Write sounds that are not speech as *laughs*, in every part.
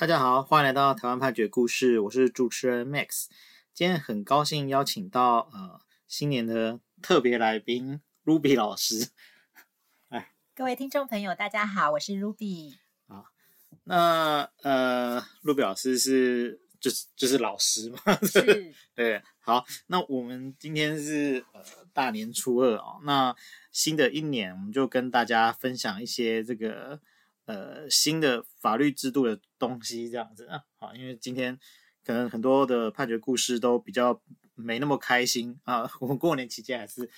大家好，欢迎来到台湾判决故事，我是主持人 Max。今天很高兴邀请到呃新年的特别来宾 Ruby 老师。*laughs* 哎，各位听众朋友，大家好，我是 Ruby。好，那呃 Ruby 老师是就是就是老师嘛？是。*laughs* 对，好，那我们今天是呃大年初二哦，那新的一年我们就跟大家分享一些这个。呃，新的法律制度的东西这样子啊，好，因为今天可能很多的判决故事都比较没那么开心啊，*laughs* 我们过年期间还是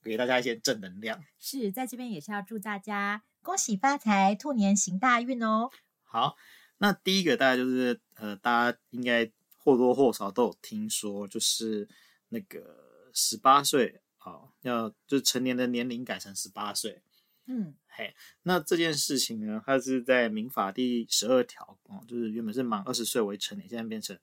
给大家一些正能量。是在这边也是要祝大家恭喜发财，兔年行大运哦。好，那第一个大概就是呃，大家应该或多或少都有听说，就是那个十八岁好，要就是成年的年龄改成十八岁。嗯，嘿，那这件事情呢，它是在民法第十二条哦，就是原本是满二十岁为成年，现在变成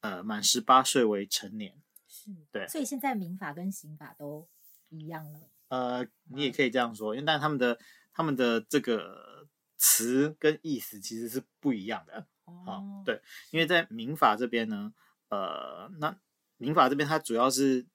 呃满十八岁为成年，是，对，所以现在民法跟刑法都一样了。呃，你也可以这样说，因为但他们的他们的这个词跟意思其实是不一样的。哦，哦，对，因为在民法这边呢，呃，那民法这边它主要是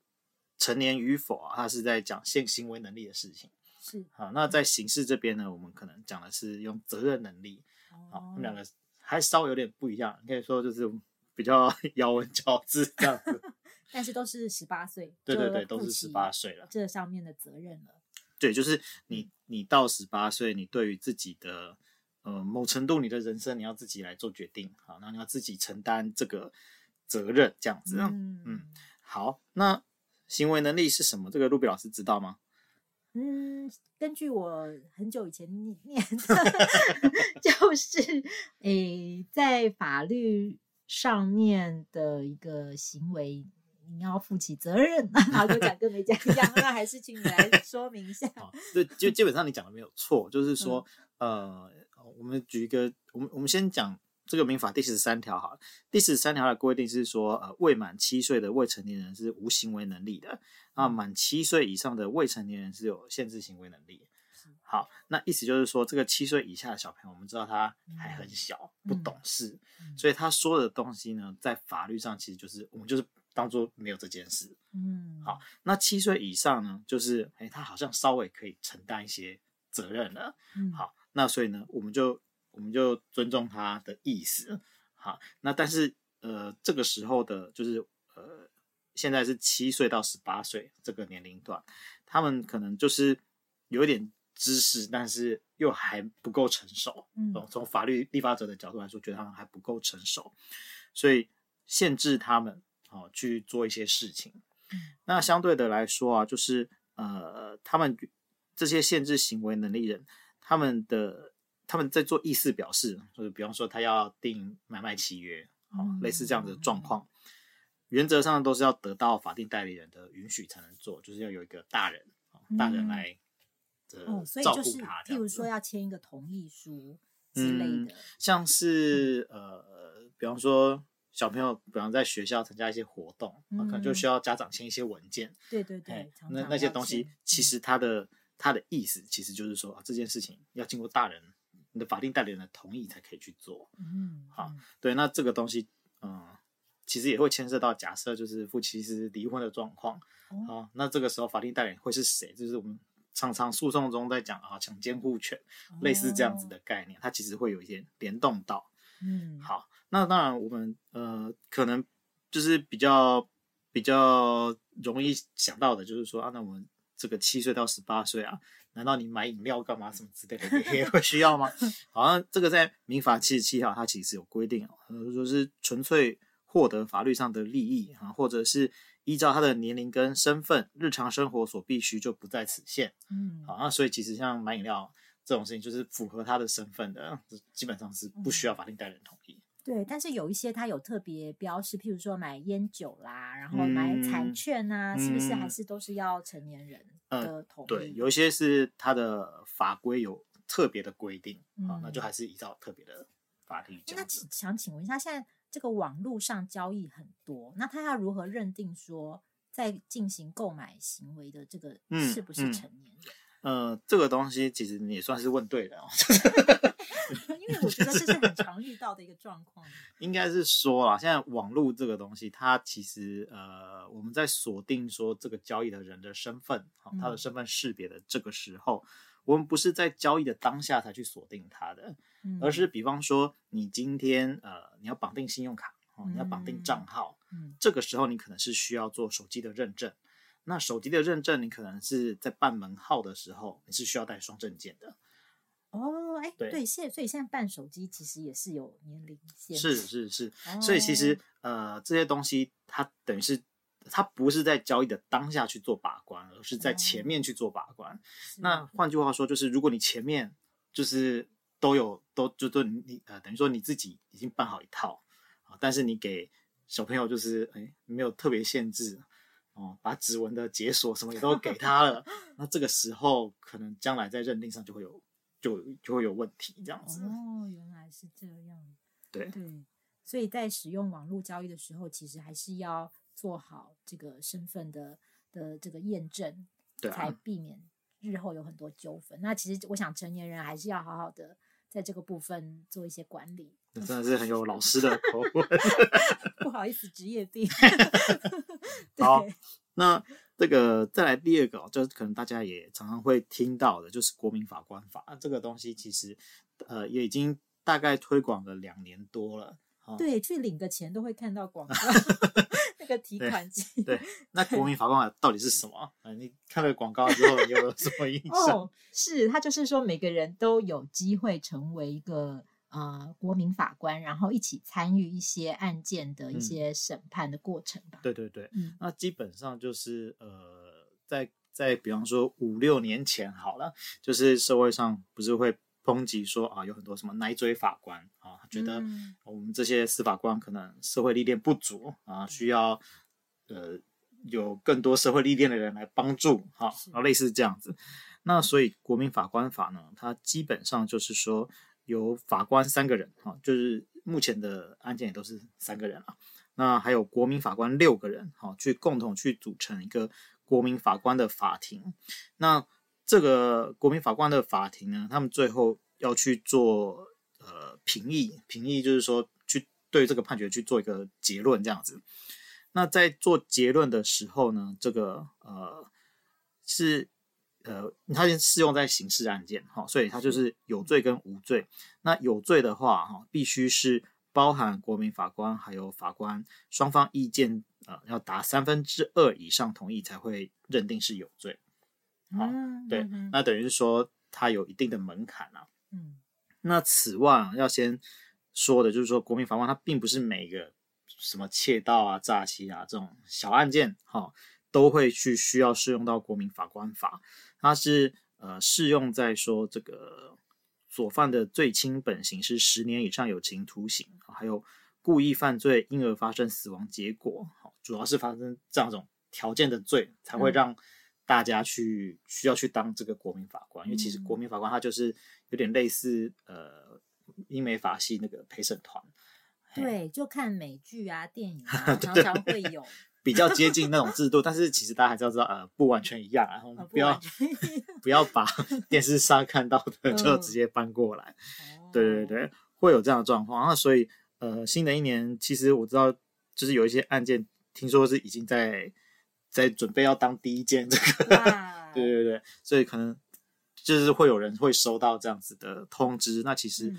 成年与否啊，它是在讲性行为能力的事情。是好，那在刑事这边呢，我们可能讲的是用责任能力，好、哦，他们两个还稍微有点不一样，可以说就是比较 *laughs* 咬文嚼字这样子，*laughs* 但是都是十八岁，对对对，都是十八岁了，这上面的责任了，对，就是你你到十八岁，你对于自己的呃某程度你的人生，你要自己来做决定，好，那你要自己承担这个责任，这样子，嗯嗯，好，那行为能力是什么？这个 Ruby 老师知道吗？嗯，根据我很久以前念 *laughs* 念的，*laughs* 就是诶、欸，在法律上面的一个行为，你要负起责任。好，就讲跟没讲一样，那还是请你来 *laughs* 说明一下。对，就基本上你讲的没有错，就是说，嗯、呃，我们举一个，我们我们先讲。这个民法第十三条哈，第十三条的规定是说，呃，未满七岁的未成年人是无行为能力的，那，满七岁以上的未成年人是有限制行为能力。好，那意思就是说，这个七岁以下的小朋友，我们知道他还很小，不懂事，所以他说的东西呢，在法律上其实就是我们就是当做没有这件事。嗯，好，那七岁以上呢，就是哎，他好像稍微可以承担一些责任了。嗯，好，那所以呢，我们就。我们就尊重他的意思，好，那但是呃，这个时候的，就是呃，现在是七岁到十八岁这个年龄段，他们可能就是有一点知识，但是又还不够成熟。嗯，从法律立法者的角度来说，觉得他们还不够成熟，所以限制他们哦去做一些事情。嗯，那相对的来说啊，就是呃，他们这些限制行为能力人，他们的。他们在做意思表示，就是比方说他要订买卖契约，好，类似这样的状况，原则上都是要得到法定代理人的允许才能做，就是要有一个大人，大人来呃照顾他。譬如说要签一个同意书之类的，像是呃，比方说小朋友，比方在学校参加一些活动，可能就需要家长签一些文件。对对对，那那些东西其实他的他的意思其实就是说啊，这件事情要经过大人。你的法定代理人的同意才可以去做，嗯，好，对，那这个东西，嗯，其实也会牵涉到假设就是夫妻是离婚的状况，好、哦，那这个时候法定代理人会是谁？就是我们常常诉讼中在讲啊，抢监护权，类似这样子的概念，哦、它其实会有一点联动到，嗯，好，那当然我们呃可能就是比较比较容易想到的就是说啊，那我们这个七岁到十八岁啊。难道你买饮料干嘛什么之类的你 *laughs* 也会需要吗？*laughs* 好像这个在民法七十七条它其实有规定哦，就是纯粹获得法律上的利益啊，或者是依照他的年龄跟身份，日常生活所必须就不在此限。嗯，好，那所以其实像买饮料这种事情，就是符合他的身份的，基本上是不需要法定代理人同意。对，但是有一些它有特别标示，譬如说买烟酒啦，然后买彩券啊，嗯、是不是还是都是要成年人的同意？嗯、对，有一些是它的法规有特别的规定啊、嗯，那就还是依照特别的法律。那想请问一下，现在这个网络上交易很多，那他要如何认定说在进行购买行为的这个是不是成年人？呃，这个东西其实你也算是问对了哦。*laughs* 因为我觉得这是很常遇到的一个状况。应该是说啊，现在网络这个东西，它其实呃，我们在锁定说这个交易的人的身份，好，他的身份识别的这个时候，嗯、我们不是在交易的当下才去锁定他的，嗯、而是比方说你今天呃，你要绑定信用卡，哦，你要绑定账号，嗯、这个时候你可能是需要做手机的认证。那手机的认证，你可能是在办门号的时候，你是需要带双证件的。哦，哎，对，现所以现在办手机其实也是有年龄限制。是是是，哦、所以其实呃这些东西它等于是它不是在交易的当下去做把关，而是在前面去做把关。哦、那换句话说，就是如果你前面就是都有都就都你呃等于说你自己已经办好一套啊，但是你给小朋友就是哎没有特别限制哦，把指纹的解锁什么也都给他了，*laughs* 那这个时候可能将来在认定上就会有。就就会有问题，这样子。哦，原来是这样。对对，所以在使用网络交易的时候，其实还是要做好这个身份的的这个验证，对啊，才避免日后有很多纠纷。那其实我想，成年人还是要好好的在这个部分做一些管理。那真的是很有老师的口吻。*laughs* 不好意思，职业病。*laughs* 好，那。这个再来第二个，就是可能大家也常常会听到的，就是国民法官法。这个东西其实，呃，也已经大概推广了两年多了。对，去领个钱都会看到广告，*laughs* 那个提款机。对，那国民法官法到底是什么？呃，你看了广告之后，你有什么印象？*laughs* 哦，是，他就是说每个人都有机会成为一个。呃，国民法官，然后一起参与一些案件的一些审判的过程吧。嗯、对对对，嗯，那基本上就是呃，在在比方说五六年前好了，就是社会上不是会抨击说啊，有很多什么奶嘴法官啊，觉得我们这些司法官可能社会历练不足啊，需要呃有更多社会历练的人来帮助，哈、啊，然后类似这样子。那所以国民法官法呢，它基本上就是说。有法官三个人，哈，就是目前的案件也都是三个人啊。那还有国民法官六个人，哈，去共同去组成一个国民法官的法庭。那这个国民法官的法庭呢，他们最后要去做呃评议，评议就是说去对这个判决去做一个结论这样子。那在做结论的时候呢，这个呃是。呃，它先适用在刑事案件，哈，所以它就是有罪跟无罪。那有罪的话，哈，必须是包含国民法官还有法官双方意见，呃，要达三分之二以上同意才会认定是有罪。好，对，那等于是说它有一定的门槛啊。嗯，那此外要先说的就是说，国民法官他并不是每个什么窃盗啊、诈欺啊这种小案件，哈，都会去需要适用到国民法官法。它是呃适用在说这个所犯的最轻本刑是十年以上有期徒刑，还有故意犯罪因而发生死亡结果，好，主要是发生这样一种条件的罪，才会让大家去需要去当这个国民法官，嗯、因为其实国民法官他就是有点类似呃英美法系那个陪审团，对，就看美剧啊电影啊，*laughs* 常常会有。比较接近那种制度，*laughs* 但是其实大家还是要知道，呃，不完全一样，然后不要、哦、不，不要把电视上看到的就直接搬过来。嗯、对对对，会有这样的状况。那所以，呃，新的一年其实我知道，就是有一些案件，听说是已经在在准备要当第一件这个。哇 *laughs* 对对对，所以可能就是会有人会收到这样子的通知。那其实，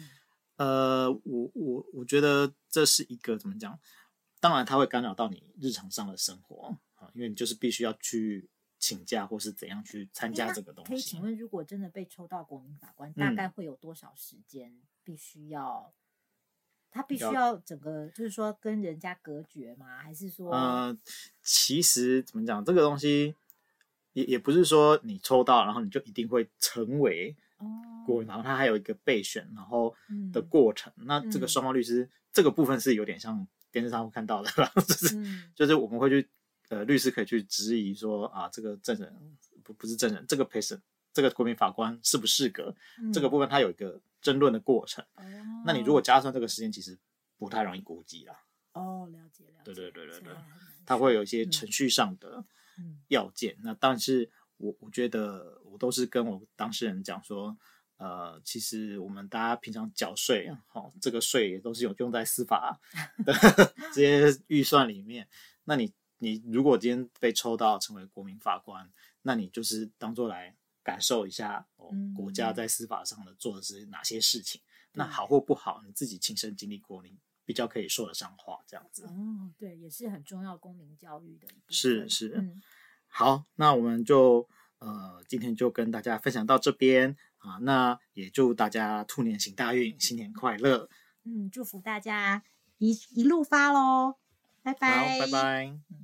嗯、呃，我我我觉得这是一个怎么讲？当然，它会干扰到你日常上的生活啊，因为你就是必须要去请假或是怎样去参加这个东西。可以请问，如果真的被抽到国民法官，大概会有多少时间必须要？他必须要整个就是说跟人家隔绝吗？还是说？呃，其实怎么讲，这个东西也也不是说你抽到，然后你就一定会成为国民法官，它还有一个备选然后的过程。那这个双方律师这个部分是有点像。电视上会看到的，*laughs* 就是、嗯、就是我们会去呃，律师可以去质疑说啊，这个证人不不是证人，这个陪审这个国民法官适不适格？嗯、这个部分它有一个争论的过程。哦、那你如果加上这个时间，其实不太容易估计啦。哦，了解了解。对对对对对，它会有一些程序上的要件。嗯、那但是我我觉得我都是跟我当事人讲说，呃，其实我们大家平常缴税，好、哦，这个税也都是有用在司法的 *laughs* 这些预算里面。那你你如果今天被抽到成为国民法官，那你就是当做来感受一下哦，国家在司法上的做的是哪些事情。嗯、那好或不好，你自己亲身经历过，你比较可以说得上话，这样子。哦，对，也是很重要公民教育的一部分。是是。嗯好，那我们就呃，今天就跟大家分享到这边啊。那也祝大家兔年行大运，新年快乐。嗯，祝福大家一一路发喽，拜拜，好，拜拜。嗯